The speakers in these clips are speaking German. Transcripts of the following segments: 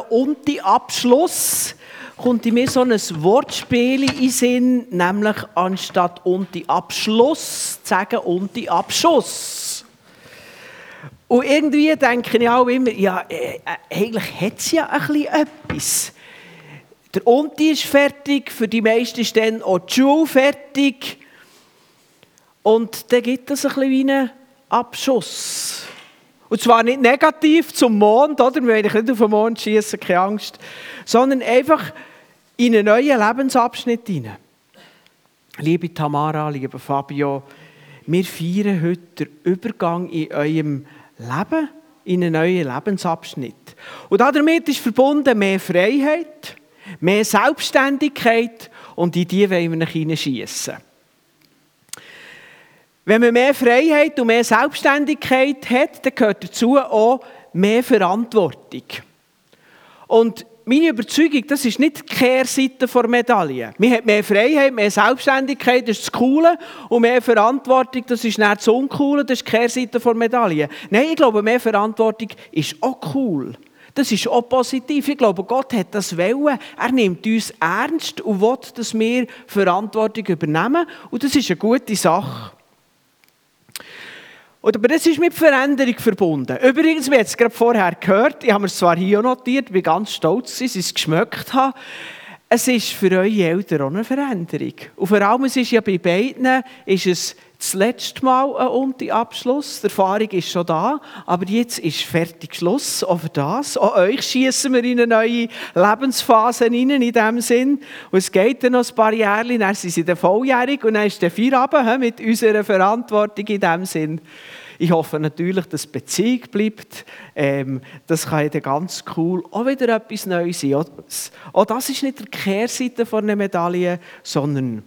Und die Abschluss kommt in mir so ein Wortspiel in den Sinn, nämlich anstatt und die Abschluss zu sagen und die Abschuss. Und irgendwie denke ich auch immer, ja, äh, eigentlich hat es ja ein bisschen etwas. Der Unti ist fertig, für die meisten ist dann auch die Schule fertig. Und dann gibt es ein bisschen wie einen Abschuss. Und zwar nicht negativ zum Mond, oder? Wir wollen nicht auf den Mond schießen, keine Angst. Sondern einfach in einen neuen Lebensabschnitt hinein. Liebe Tamara, lieber Fabio, wir feiern heute den Übergang in eurem Leben, in einen neuen Lebensabschnitt. Und damit ist verbunden mehr Freiheit, mehr Selbstständigkeit und in die wollen wir nach hineinschiessen. Wenn man mehr Freiheit und mehr Selbstständigkeit hat, dann gehört dazu auch mehr Verantwortung. Und meine Überzeugung, das ist nicht die Kehrseite der Medaille. Man hat mehr Freiheit, mehr Selbstständigkeit, das ist das Coole. Und mehr Verantwortung, das ist nicht das Uncoole, das ist die Kehrseite der Medaille. Nein, ich glaube, mehr Verantwortung ist auch cool. Das ist auch positiv. Ich glaube, Gott hat das wollen. Er nimmt uns ernst und will, dass wir Verantwortung übernehmen. Und das ist eine gute Sache. Aber das ist mit Veränderung verbunden. Übrigens, wir haben es gerade vorher gehört, ich habe es zwar hier notiert, bin ganz stolz, dass ich es geschmeckt habe. Es ist für eure Eltern auch eine Veränderung. Und vor allem, es ist ja bei beiden, ist es das letzte Mal ein Unti-Abschluss. Die Erfahrung ist schon da, aber jetzt ist fertig Schluss, für das. Auch euch schießen wir in eine neue Lebensphase rein, in diesem Sinn. Und es geht dann noch ein paar Jahre, dann sind sie dann volljährig und dann ist der Feierabend mit unserer Verantwortung in diesem Sinn. Ich hoffe natürlich, dass die Beziehung bleibt. Ähm, das kann dann ganz cool auch wieder etwas Neues sein. Auch das ist nicht die Kehrseite einer Medaille, sondern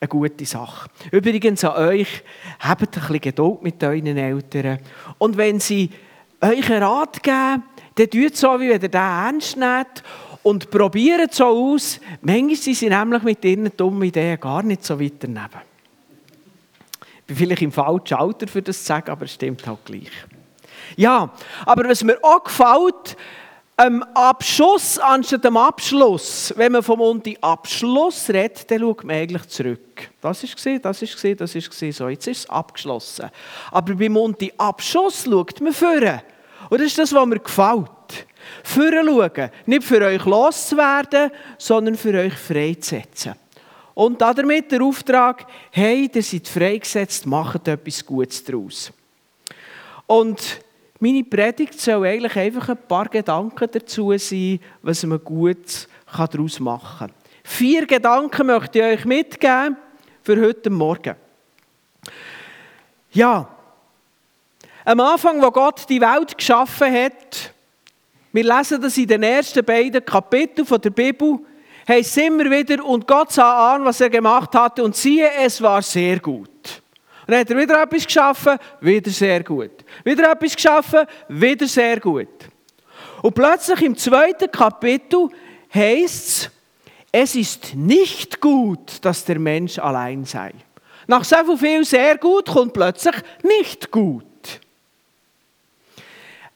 eine gute Sache. Übrigens an euch, habt ein bisschen Geduld mit euren Eltern. Und wenn sie euch einen Rat geben, dann tut so, wie wenn ihr den ernst nehmt und probiert so aus. Manchmal sind sie nämlich mit ihren dummen Ideen gar nicht so weit daneben. Bin vielleicht im falschen Alter für das zu sagen, aber es stimmt halt gleich. Ja, aber was mir auch gefällt, am Abschuss anstatt dem Abschluss. Wenn man vom Monti Abschluss redet, dann schaut man eigentlich zurück. Das ist gesehen, das ist gesehen, das ist gesehen. So, jetzt ist es abgeschlossen. Aber beim Monti Abschuss schaut man führen. Und das ist das, was mir gefällt. Führen schauen. Nicht für euch loszuwerden, sondern für euch freizusetzen. Und damit der Auftrag, hey, ihr seid freigesetzt, macht etwas Gutes daraus. Und meine Predigt soll eigentlich einfach ein paar Gedanken dazu sein, was man gut daraus machen kann. Vier Gedanken möchte ich euch mitgeben für heute Morgen. Ja, am Anfang, wo Gott die Welt geschaffen hat, wir lesen das in den ersten beiden Kapiteln der Bibel, heißt es immer wieder, und Gott sah an, was er gemacht hatte, und siehe, es war sehr gut. Und dann hat er wieder etwas geschaffen, wieder sehr gut. Wieder etwas geschaffen, wieder sehr gut. Und plötzlich im zweiten Kapitel heißt es, es ist nicht gut, dass der Mensch allein sei. Nach so viel sehr gut kommt plötzlich nicht gut.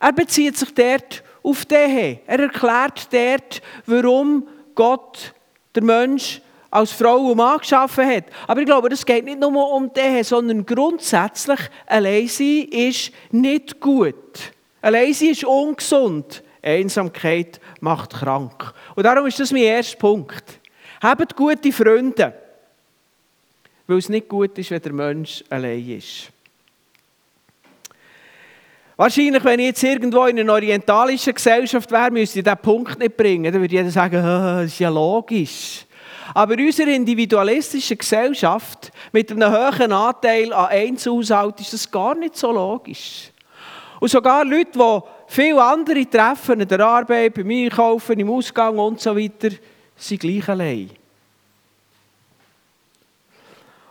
Er bezieht sich dort auf den. Er erklärt dort, warum Gott der Mensch als Frau und Mann geschaffen hat. Aber ich glaube, das geht nicht nur um den, sondern grundsätzlich, allein sein ist nicht gut. Allein sein ist ungesund. Einsamkeit macht krank. Und darum ist das mein erster Punkt. Habt gute Freunde. Weil es nicht gut ist, wenn der Mensch allein ist. Wahrscheinlich, wenn ich jetzt irgendwo in einer orientalischen Gesellschaft wäre, müsste ich diesen Punkt nicht bringen. Dann würde jeder sagen, oh, das ist ja logisch. Aber in unserer individualistischen Gesellschaft mit einem hohen Anteil an Einzelhaushalt ist das gar nicht so logisch. Und sogar Leute, die viele andere treffen, in der Arbeit, beim Einkaufen, im Ausgang und so weiter, sind gleich allein.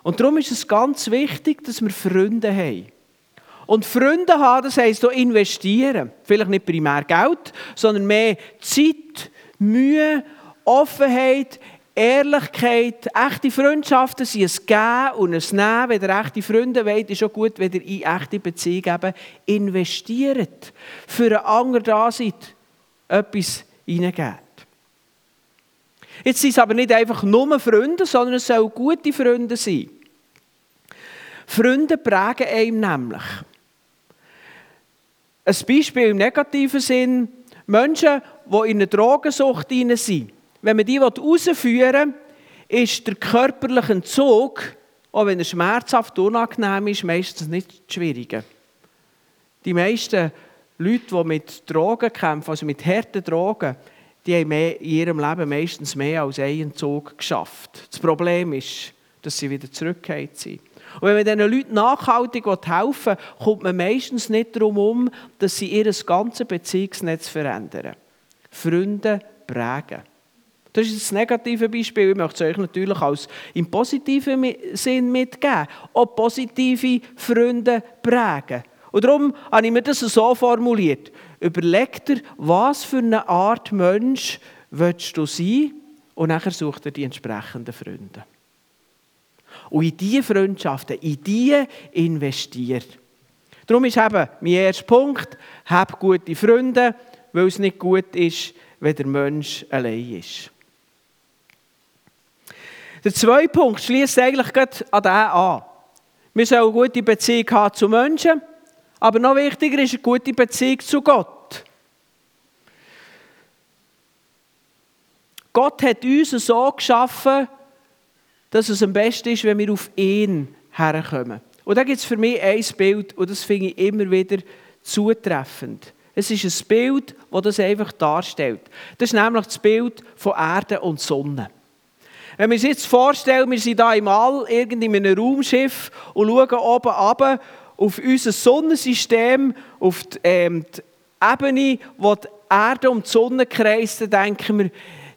Und darum ist es ganz wichtig, dass wir Freunde haben. Und Freunde haben, das heisst auch investieren. Vielleicht nicht primär Geld, sondern mehr Zeit, Mühe, Offenheit, Ehrlichkeit, echte Freundschaften sind ein Geben und ein Nehmen. Wenn ihr echte Freunde wollt, ist auch gut, wenn ihr in echte Beziehungen investiert. Für einen anderen da seid, etwas hineingebt. Jetzt sind es aber nicht einfach nur Freunde, sondern es sollen gute Freunde sein. Freunde prägen einem nämlich. Ein Beispiel im negativen Sinn, Menschen, die in einer Drogensucht sind. Wenn man die herausführen will, ist der körperliche Entzug, auch wenn er schmerzhaft unangenehm ist, meistens nicht schwierig. Die meisten Leute, die mit Drogen kämpfen, also mit harten Drogen, die haben in ihrem Leben meistens mehr als einen Entzug geschafft. Das Problem ist, dass sie wieder zurückgekehrt sind. Und wenn man diesen Leuten nachhaltig helfen will, kommt man meistens nicht darum um, dass sie ihr ganzes Beziehungsnetz verändern. Freunde prägen. Das ist das negative Beispiel. Ich möchte es euch natürlich als im positiven Sinn mitgeben. Auch positive Freunde prägen. Und darum habe ich mir das so formuliert. Überleg dir, was für eine Art Mensch willst du sein und nachher sucht er die entsprechenden Freunde. Und in diese Freundschaften, in diese investiert. Darum ist eben mein erster Punkt, hab gute Freunde, weil es nicht gut ist, wenn der Mensch allein ist. Der zweite Punkt schließt eigentlich an den an. Wir sollen eine gute Beziehung haben zu Menschen, aber noch wichtiger ist eine gute Beziehung zu Gott. Gott hat uns so geschaffen, dass es am besten ist, wenn wir auf ihn herkommen. Und da gibt es für mich ein Bild, und das finde ich immer wieder zutreffend. Es ist ein Bild, das das einfach darstellt. Das ist nämlich das Bild von Erde und Sonne. Wenn wir uns jetzt vorstellen, wir sind hier im All, irgendwie in einem Raumschiff und schauen oben runter auf unser Sonnensystem, auf die, ähm, die Ebene, wo die Erde um die Sonne kreist, dann denken wir,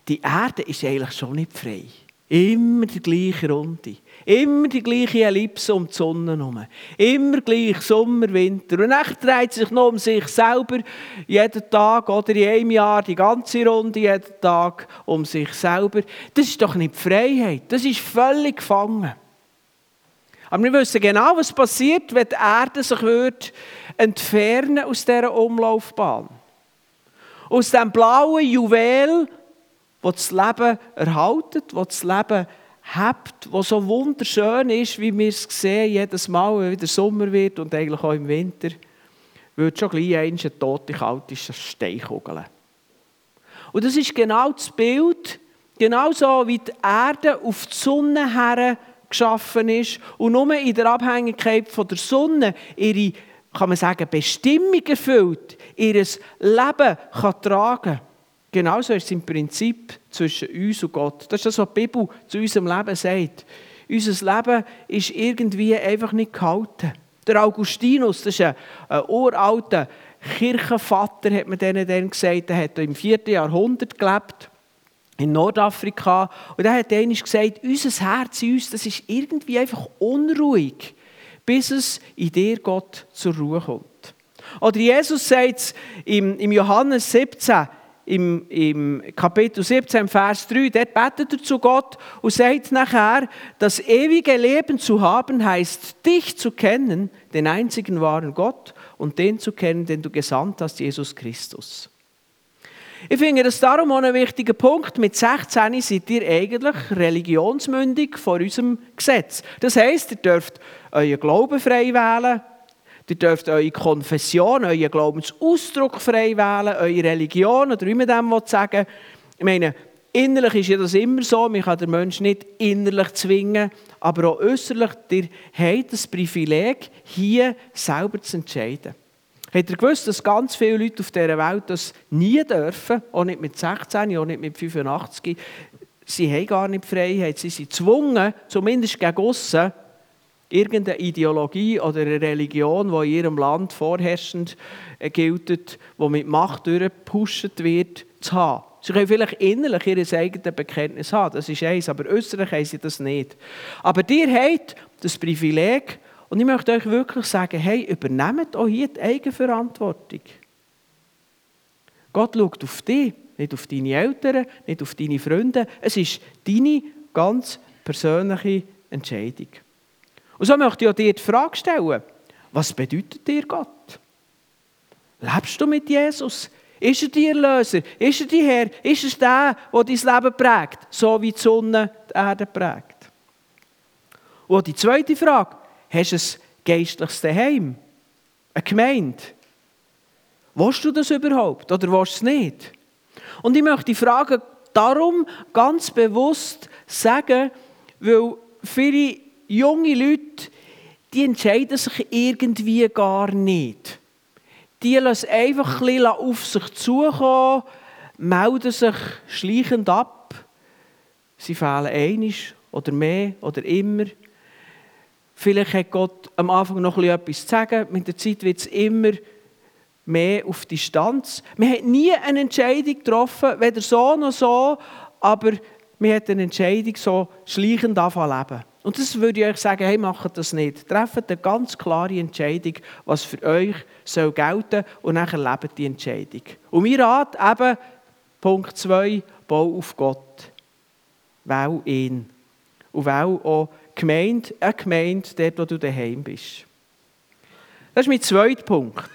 die Erde ist eigentlich schon nicht frei. Immer die gleiche Runde. Immer die gleiche Ellipse um die Sonne herum. Immer gleich Sommer, Winter. Und dann dreht sich noch um sich selber jeden Tag oder in einem Jahr die ganze Runde jeden Tag um sich selber. Das ist doch nicht Freiheit. Das ist völlig gefangen. Aber wir wissen genau, was passiert, wenn die Erde sich wird entfernen aus dieser Umlaufbahn. Aus dem blauen Juwel, das das Leben erhaltet, das das Leben habt, wo so wunderschön ist, wie wir es sehen, jedes Mal, wenn wieder Sommer wird und eigentlich auch im Winter, wird schon gleich eine tote, kalte Steinkugel. Und das ist genau das Bild, genau so wie die Erde auf die Sonne her geschaffen ist und nur in der Abhängigkeit von der Sonne ihre, kann man sagen, Bestimmung erfüllt, ihr Leben kann tragen Genauso ist es im Prinzip zwischen uns und Gott. Das ist das, was die Bibel zu unserem Leben sagt. Unser Leben ist irgendwie einfach nicht gehalten. Der Augustinus, das ist ein, ein uralter Kirchenvater, hat man denen dann gesagt, der hat im 4. Jahrhundert gelebt in Nordafrika. Und er hat einmal gesagt, unser Herz in uns, das ist irgendwie einfach unruhig, bis es in dir Gott zur Ruhe kommt. Oder Jesus sagt im, im Johannes 17, im, im Kapitel 17, Vers 3, dort betet er zu Gott und sagt nachher, das ewige Leben zu haben heißt, dich zu kennen, den einzigen wahren Gott und den zu kennen, den du gesandt hast, Jesus Christus. Ich finde das darum auch ein wichtiger Punkt. Mit 16 seid ihr eigentlich religionsmündig vor unserem Gesetz. Das heisst, ihr dürft euren Glauben frei wählen, ihr dürft eure Konfession, euren Glaubensausdruck frei wählen, eure Religion oder wie man dem sagen. Will. Ich meine, innerlich ist ja das immer so, man kann den Menschen nicht innerlich zwingen, aber auch äußerlich, ihr habt das Privileg, hier selber zu entscheiden. Habt ihr gewusst, dass ganz viele Leute auf dieser Welt das nie dürfen, auch nicht mit 16, auch nicht mit 85, sie haben gar nicht Freiheit, sie sind gezwungen, zumindest gegen aussen, irgendeine Ideologie oder eine Religion, die in ihrem Land vorherrschend äh, gilt, die mit Macht durchgepusht wird, zu haben. Sie können vielleicht innerlich ihr eigenes Bekenntnis haben, das ist eins, aber äußerlich haben sie das nicht. Aber ihr habt das Privileg, und ich möchte euch wirklich sagen, hey, übernehmt auch hier die Eigenverantwortung. Gott schaut auf dich, nicht auf deine Eltern, nicht auf deine Freunde. Es ist deine ganz persönliche Entscheidung. Und so möchte ich dir die Frage stellen, was bedeutet dir Gott? Lebst du mit Jesus? Ist er die Erlöser? Ist er die Herr? Ist er der, der dein Leben prägt? So wie die Sonne die Erde prägt. Und die zweite Frage, hast du ein geistliches Heim? Eine Gemeinde? Willst du das überhaupt oder willst du es nicht? Und ich möchte die Frage darum ganz bewusst sagen, weil viele junge Leute, die entscheiden sich irgendwie gar nicht. Die lassen einfach ein auf sich zukommen, melden sich schleichend ab. Sie fehlen einisch oder mehr oder immer. Vielleicht hat Gott am Anfang noch etwas zu sagen. Mit der Zeit wird es immer mehr auf Distanz. Man hat nie eine Entscheidung getroffen, weder so noch so, aber man hat eine Entscheidung so schleichend anfangen leben. Und das würde ich euch sagen, hey, macht das nicht. Trefft eine ganz klare Entscheidung, was für euch soll gelten und nachher lebt die Entscheidung. Und mein Rat eben, Punkt 2, bau auf Gott. Wähl ihn. Und wähl auch Gemeinde, eine Gemeinde, dort wo du daheim bist. Das ist mein zweiter Punkt.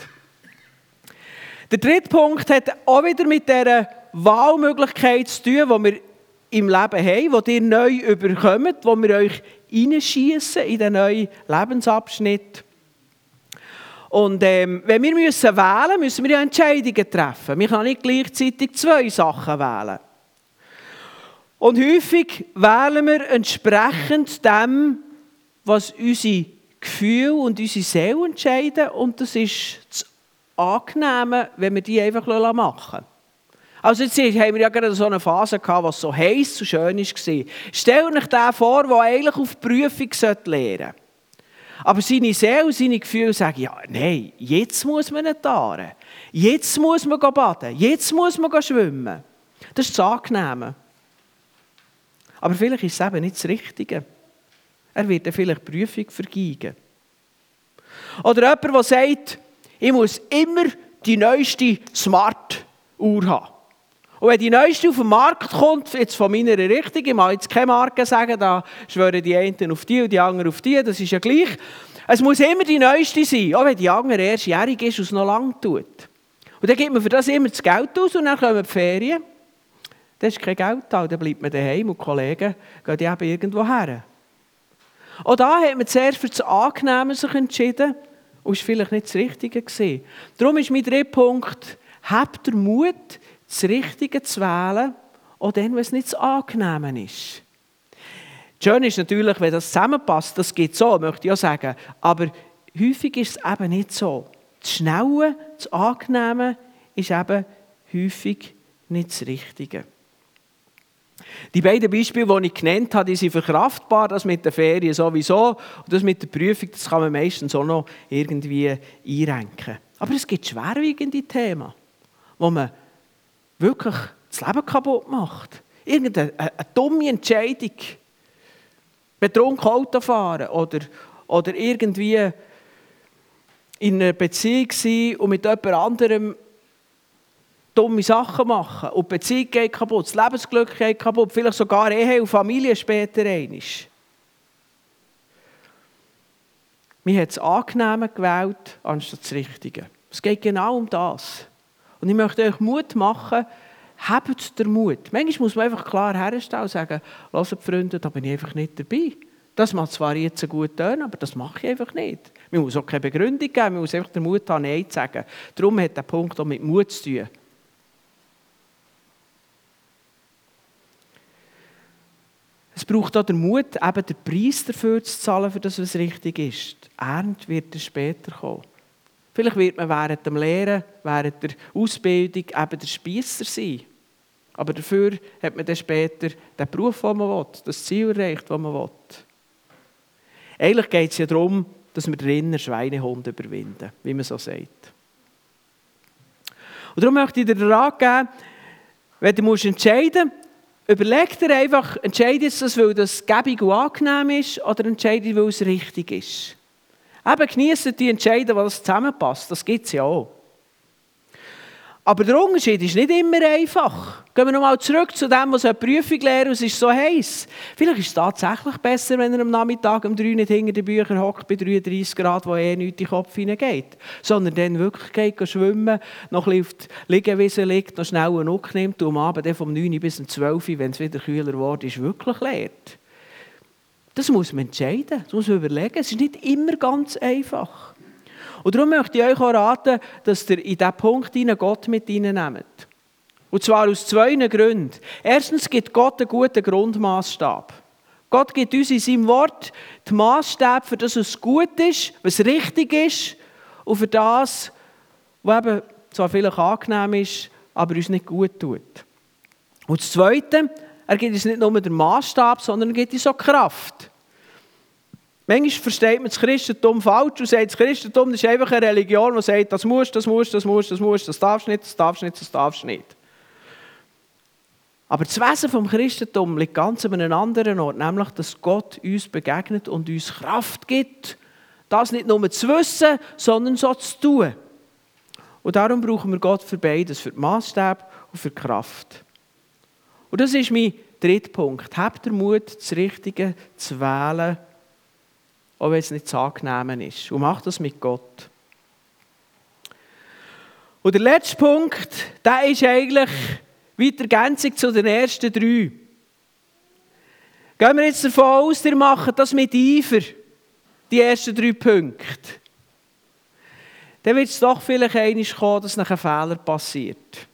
Der dritte Punkt hat auch wieder mit dieser Wahlmöglichkeit zu tun, die wir im Leben haben, die ihr neu überkommt, wo wir euch hineinschießen in den neuen Lebensabschnitt. Und ähm, wenn wir müssen wählen müssen wir ja Entscheidungen treffen. Wir können nicht gleichzeitig zwei Sachen wählen. Und häufig wählen wir entsprechend dem, was unsere Gefühle und unsere Seele entscheiden. Und das ist das Angenehme, wenn wir die einfach machen lassen. Also jetzt haben wir ja gerade so eine Phase gehabt, was so heiß und schön war. Stell euch den vor, der eigentlich auf die Prüfung lernen sollte. Aber seine Seele, seine Gefühle sagen, ja, nein, jetzt muss man nicht fahren. Jetzt muss man baden. Jetzt muss man schwimmen. Das ist das Angenehme. Aber vielleicht ist es eben nicht das Richtige. Er wird dann vielleicht die Prüfung vergeigen. Oder jemand, der sagt, ich muss immer die neueste Smart-Uhr haben. Und wenn die neueste auf den Markt kommt, jetzt von meiner Richtung, ich mag jetzt keine Marke sagen, da schwören die einen auf die und die anderen auf die, das ist ja gleich. Es muss immer die neueste sein, auch wenn die andere erstjährig ist und es noch lang tut. Und dann gibt man für das immer das Geld aus und dann kommen die Ferien. Dann ist kein Geld da, dann bleibt man daheim und die Kollegen gehen die eben irgendwo her. Auch da hat man zuerst für das Angenehme sich entschieden und war vielleicht nicht das Richtige. Gewesen. Darum ist mein dritter Punkt, habt den Mut, das Richtige zu wählen, auch dann, wenn es nicht so angenehm ist. Schön ist natürlich, wenn das zusammenpasst, das geht so, möchte ich auch sagen. Aber häufig ist es eben nicht so. Das Schnelle, das Angenehme ist eben häufig nicht das Richtige. Die beiden Beispiele, die ich genannt habe, die sind verkraftbar. Das mit der Ferien sowieso und das mit der Prüfung, das kann man meistens auch noch irgendwie einrenken. Aber es gibt schwerwiegende Themen, wo man wirklich das Leben kaputt macht. Irgendeine eine, eine dumme Entscheidung. Betrunken Auto fahren oder, oder irgendwie in einer Beziehung sein und mit jemand anderem dumme Sachen machen. Und die Beziehung geht kaputt, das Lebensglück geht kaputt, vielleicht sogar Ehe und Familie später einmal. Man hat das Angenehme gewählt, anstatt das Richtige. Es geht genau um das. Und ich möchte euch Mut machen, habt den Mut. Manchmal muss man einfach klar herstellen und sagen, lasst Freunde, da bin ich einfach nicht dabei. Das macht zwar jetzt gut tun, aber das mache ich einfach nicht. Man muss auch keine Begründung geben, man muss einfach den Mut haben, Nein zu sagen. Darum hat der Punkt auch mit Mut zu tun. Es braucht auch den Mut, eben den Preis dafür zu zahlen, für das, was richtig ist. Die Ernte wird später kommen. Vielleicht wird man während dem Lehren, während der Ausbildung eben der Spiesser sein. Aber dafür hat man dann später den Beruf, den man will, das Ziel erreicht, das man will. Eigentlich geht es ja darum, dass wir den inneren Schweinehund überwinden, wie man so sagt. Und darum möchte ich dir den Rat geben, wenn du entscheiden musst, überleg dir einfach, entscheide das, weil das gäbig und angenehm ist, oder entscheide, weil es richtig ist. Eben genießen die Entscheidung, weil es zusammenpasst. Das gibt es ja auch. Aber der Unterschied ist nicht immer einfach. Gehen wir nochmal zurück zu dem, was eine Prüfung lernen, es ist so heiß. Vielleicht ist es tatsächlich besser, wenn er am Nachmittag um 3 nicht hinter den Büchern hockt bei 33 Grad, wo eh nichts in den Kopf hineingeht. Sondern dann wirklich geht schwimmen, noch ein bisschen auf die Liegewiese liegt, noch schnell einen Nuck nimmt und am Abend vom 9 bis um 12 wenn es wieder kühler wird, ist wirklich lehrt. Das muss man entscheiden, das muss man überlegen. Es ist nicht immer ganz einfach. Und darum möchte ich euch auch raten, dass ihr in diesen Punkt Gott mit reinnehmt. Und zwar aus zwei Gründen. Erstens gibt Gott einen guten Grundmaßstab. Gott gibt uns in seinem Wort den Maßstab, für das was gut ist, was richtig ist und für das, was eben zwar vielleicht angenehm ist, aber uns nicht gut tut. Und das Zweite, er gibt uns nicht nur den Maßstab, sondern er gibt uns auch Kraft. Manchmal versteht man das Christentum falsch und sagt, das Christentum ist einfach eine Religion, die sagt, das musst, das musst, das musst, das musst, das darfst nicht, das darfst nicht, das darfst nicht. Aber das Wesen vom Christentum liegt ganz an einem anderen Ort, nämlich, dass Gott uns begegnet und uns Kraft gibt, das nicht nur zu wissen, sondern so zu tun. Und darum brauchen wir Gott für beides, für die Maßstab und für die Kraft. Und das ist mein dritter Punkt. Habt den Mut, das Richtige zu wählen auch wenn es nicht zu angenehm ist. Und mach das mit Gott. Und der letzte Punkt, der ist eigentlich weiter Ergänzung zu den ersten drei. Gehen wir jetzt davon aus, ihr macht das mit Eifer, die ersten drei Punkte. Dann wird es doch vielleicht einmal kommen, dass ein Fehler passiert.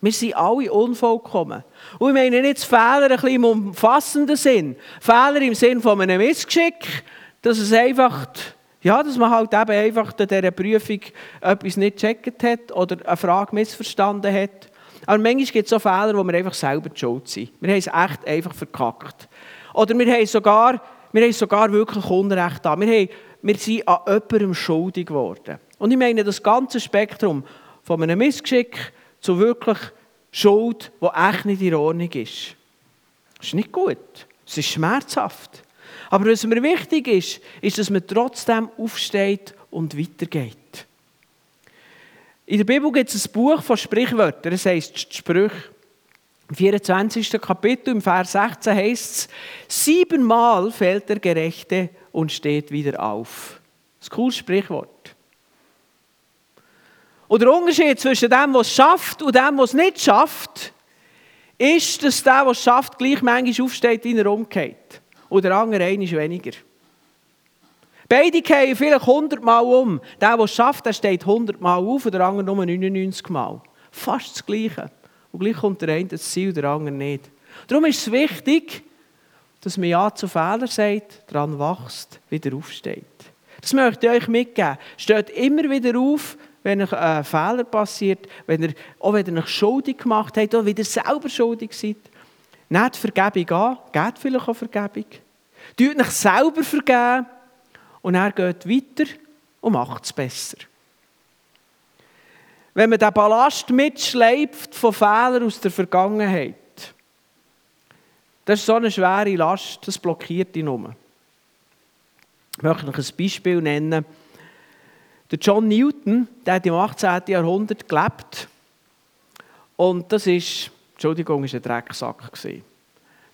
Wir sind alle unvollkommen. Und ich meine nicht Fehler ein bisschen im umfassenden Sinn. Fehler im Sinn von einem Missgeschick, dass es einfach, ja, dass man halt eben einfach in dieser Prüfung etwas nicht gecheckt hat oder eine Frage missverstanden hat. Aber manchmal gibt es so Fehler, wo wir einfach selber die schuld sind. Wir haben es echt einfach verkackt. Oder wir haben sogar, wir haben sogar wirklich Unrecht da. Wir, wir sind an jemandem schuldig geworden. Und ich meine, das ganze Spektrum von einem Missgeschick zu wirklich Schuld, die echt nicht in Ordnung ist. Das ist nicht gut. Es ist schmerzhaft. Aber was mir wichtig ist, ist, dass man trotzdem aufsteht und weitergeht. In der Bibel gibt es ein Buch von Sprichwörtern, das heisst Sprüche. Im 24. Kapitel, im Vers 16 heißt es, siebenmal fällt der Gerechte und steht wieder auf. Das ist ein cooles Sprichwort. Und der Unterschied zwischen dem, was es schafft und dem, was es nicht schafft, ist, dass der, was es schafft, gleich manchmal aufsteht, wie er umgeht und der andere ist weniger. Beide gehen vielleicht 100 Mal um. Der, der es schafft, der steht 100 Mal auf und der andere nur 99 Mal. Fast das Gleiche. Und gleich kommt der eine das Ziel, der andere nicht. Darum ist es wichtig, dass man Ja zu Fehlern sagt, daran wächst, wieder aufsteht. Das möchte ich euch mitgeben. Steht immer wieder auf, wenn euch ein Fehler passiert, wenn ihr, auch wenn ihr euch schuldig gemacht habt, oder wieder selber schuldig seid. Nehmt Vergebung an, gebt vielleicht auch Vergebung. Tut euch selber vergeben und er geht weiter und macht es besser. Wenn man den Ballast mitschleift von Fehlern aus der Vergangenheit, das ist so eine schwere Last, das blockiert ihn um. Ich möchte noch ein Beispiel nennen. Der John Newton, der hat im 18. Jahrhundert gelebt. Und das ist Entschuldigung, war ein Drecksack.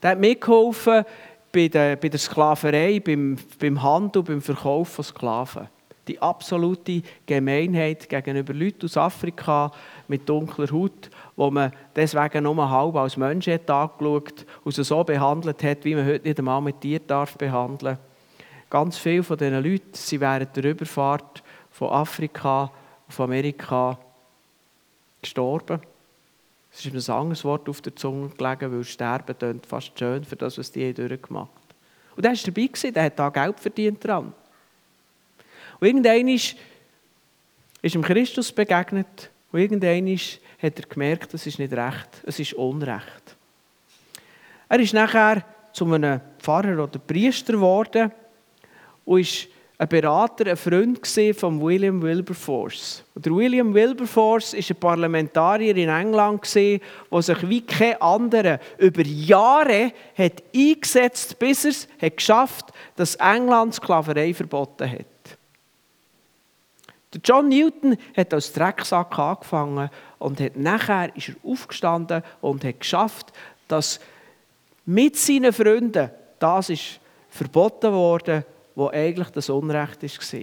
Der hat mitgeholfen bei der, bei der Sklaverei, beim, beim Handel, beim Verkauf von Sklaven. Die absolute Gemeinheit gegenüber Leuten aus Afrika mit dunkler Haut, wo man deswegen nur halb als Mensch hat angeschaut und sie so behandelt hat, wie man heute nicht einmal mit Tieren darf behandeln Ganz viele von diesen Leuten sind während der Überfahrt von Afrika auf Amerika gestorben. Es ist mir ein anderes Wort auf der Zunge gelegen, weil Sterben tönt fast schön für das, was die durchgemacht haben. Und der war dabei, der hat da Geld verdient dran. Und irgendwann ist, ist ihm Christus begegnet und irgendwann hat er gemerkt, das ist nicht recht, es ist Unrecht. Er ist nachher zu einem Pfarrer oder Priester geworden und ist ein Berater, ein Freund von William Wilberforce. Und William Wilberforce war ein Parlamentarier in England, der sich wie kein anderer über Jahre hat eingesetzt bis er es hat geschafft dass England Sklaverei verboten hat. Der John Newton hat als Drecksack angefangen und hat nachher ist er aufgestanden und hat geschafft, dass mit seinen Freunden das ist verboten wurde, wo eigentlich das Unrecht war.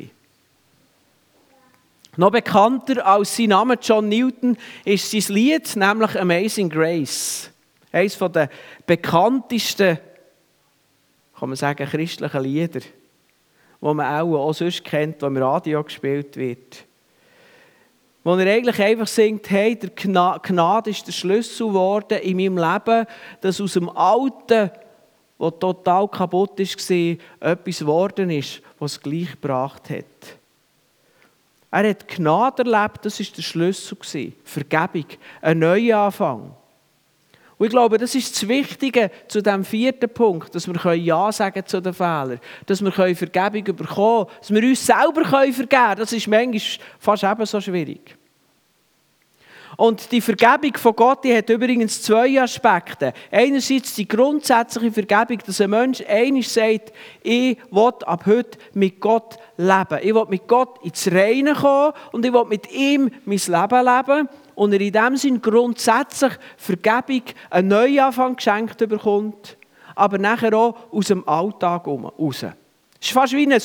Noch bekannter als sein Name John Newton ist sein Lied, nämlich Amazing Grace. Eines der bekanntesten, kann man sagen, christlichen Lieder, die man auch, auch sonst kennt, die im Radio gespielt wird. Wo er eigentlich einfach singt, hey, der Gnade ist der Schlüssel geworden in meinem Leben, dass aus dem Alten, was total kaputt war, etwas geworden ist, was es gleich gebracht hat. Er hat Gnade erlebt, das war der Schlüssel. Vergebung, ein Neuanfang. Und ich glaube, das ist das Wichtige zu dem vierten Punkt, dass wir Ja sagen zu den Fehlern, dass wir Vergebung bekommen können, dass wir uns selber vergeben können. Das ist manchmal fast ebenso schwierig. Und die Vergebung von Gott die hat übrigens zwei Aspekte. Einerseits die grundsätzliche Vergebung, dass ein Mensch einig sagt, ich will ab heute mit Gott leben. Ich will mit Gott ins Reine kommen und ich will mit ihm mein Leben leben. Und er in dem Sinn grundsätzlich Vergebung, einen Neuanfang geschenkt bekommt, aber nachher auch aus dem Alltag raus. Es ist fast wie ein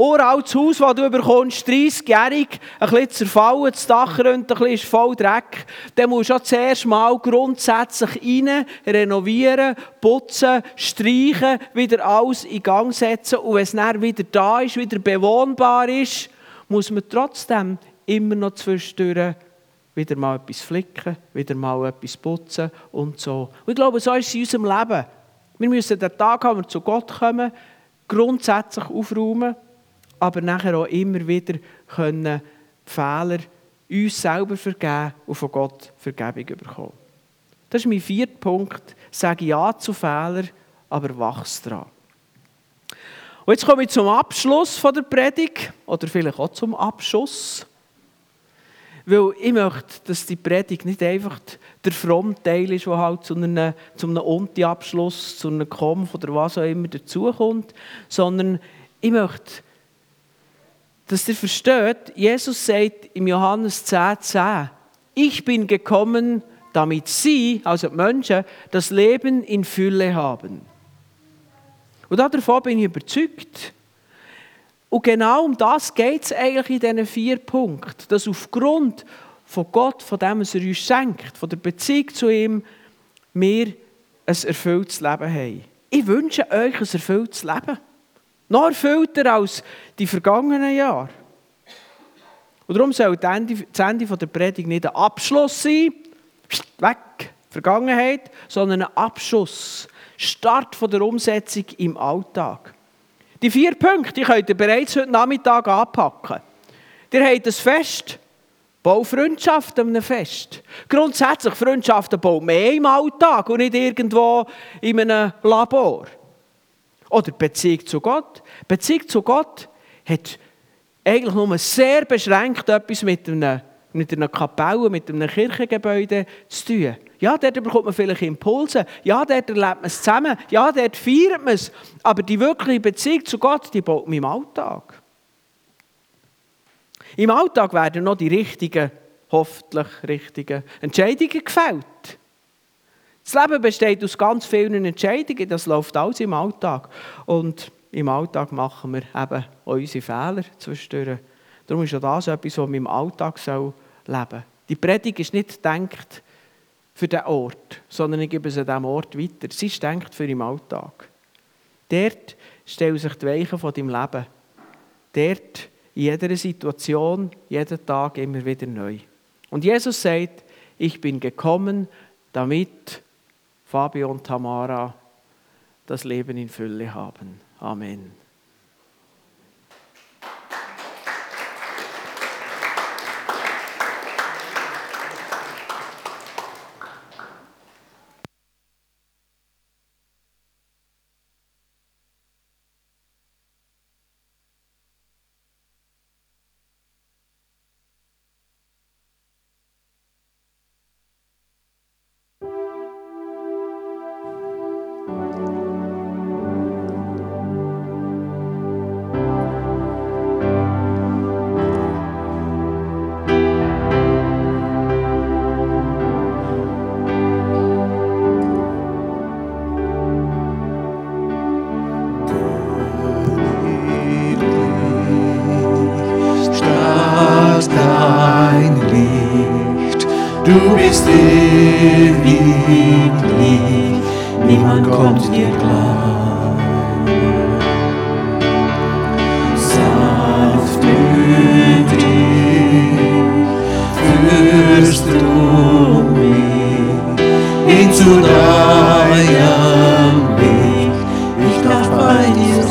uraltes Haus, das du bekommst, 30-jährig, ein bisschen zerfallen, das Dach runter, ein bisschen ist voll Dreck. Dann musst du auch zuerst mal grundsätzlich rein, renovieren, putzen, streichen, wieder alles in Gang setzen. Und wenn es dann wieder da ist, wieder bewohnbar ist, muss man trotzdem immer noch zwischendurch wieder mal etwas flicken, wieder mal etwas putzen und so. Und ich glaube, so ist es in unserem Leben. Wir müssen den Tag, wo wir zu Gott kommen, grundsätzlich aufräumen aber nachher auch immer wieder können Fehler uns selber vergeben und von Gott Vergebung bekommen. Das ist mein vierter Punkt. Sage Ja zu Fehlern, aber wachs dran. Und jetzt komme ich zum Abschluss der Predigt oder vielleicht auch zum Abschuss. Weil ich möchte, dass die Predigt nicht einfach der fromme Teil ist, der halt zu einem, zu einem Unti-Abschluss, zu einem Kampf oder was auch immer dazukommt, sondern ich möchte dass ihr versteht, Jesus sagt im Johannes 10, 10, ich bin gekommen, damit sie, also die Menschen, das Leben in Fülle haben. Und davon bin ich überzeugt. Und genau um das geht es eigentlich in diesen vier Punkten. Dass aufgrund von Gott, von dem, was er uns schenkt, von der Beziehung zu ihm, wir ein erfülltes Leben haben. Ich wünsche euch ein erfülltes Leben. Noch erfüllter als die vergangenen Jahre. Und darum soll das Ende, der Predigt nicht ein Abschluss sein, weg, Vergangenheit, sondern ein Abschuss, Start der Umsetzung im Alltag. Die vier Punkte die könnt ihr bereits heute Nachmittag anpacken. Ihr habt ein Fest, Bau Freundschaft an einem Fest. Grundsätzlich, Freundschaften bauen mehr im Alltag und nicht irgendwo in einem Labor. Oder Beziehung zu Gott. Beziehung zu Gott hat eigentlich nur sehr beschränkt etwas mit einer, mit einer Kapelle, mit einem Kirchengebäude zu tun. Ja, dort bekommt man vielleicht Impulse. Ja, dort erlebt man es zusammen. Ja, dort feiert man es. Aber die wirkliche Beziehung zu Gott, die baut man im Alltag. Im Alltag werden noch die richtigen, hoffentlich richtigen Entscheidungen gefällt. Das Leben besteht aus ganz vielen Entscheidungen, das läuft alles im Alltag. Und im Alltag machen wir eben unsere Fehler zwischendurch. Darum ist ja das etwas, was man im Alltag leben soll. Die Predigt ist nicht gedacht für den Ort, sondern ich gebe an diesem Ort weiter. Sie ist gedacht für im Alltag. Dort stellen sich die Weichen von deinem Leben. Dort, in jeder Situation, jeden Tag immer wieder neu. Und Jesus sagt, ich bin gekommen, damit Fabio und Tamara das Leben in Fülle haben. Amen.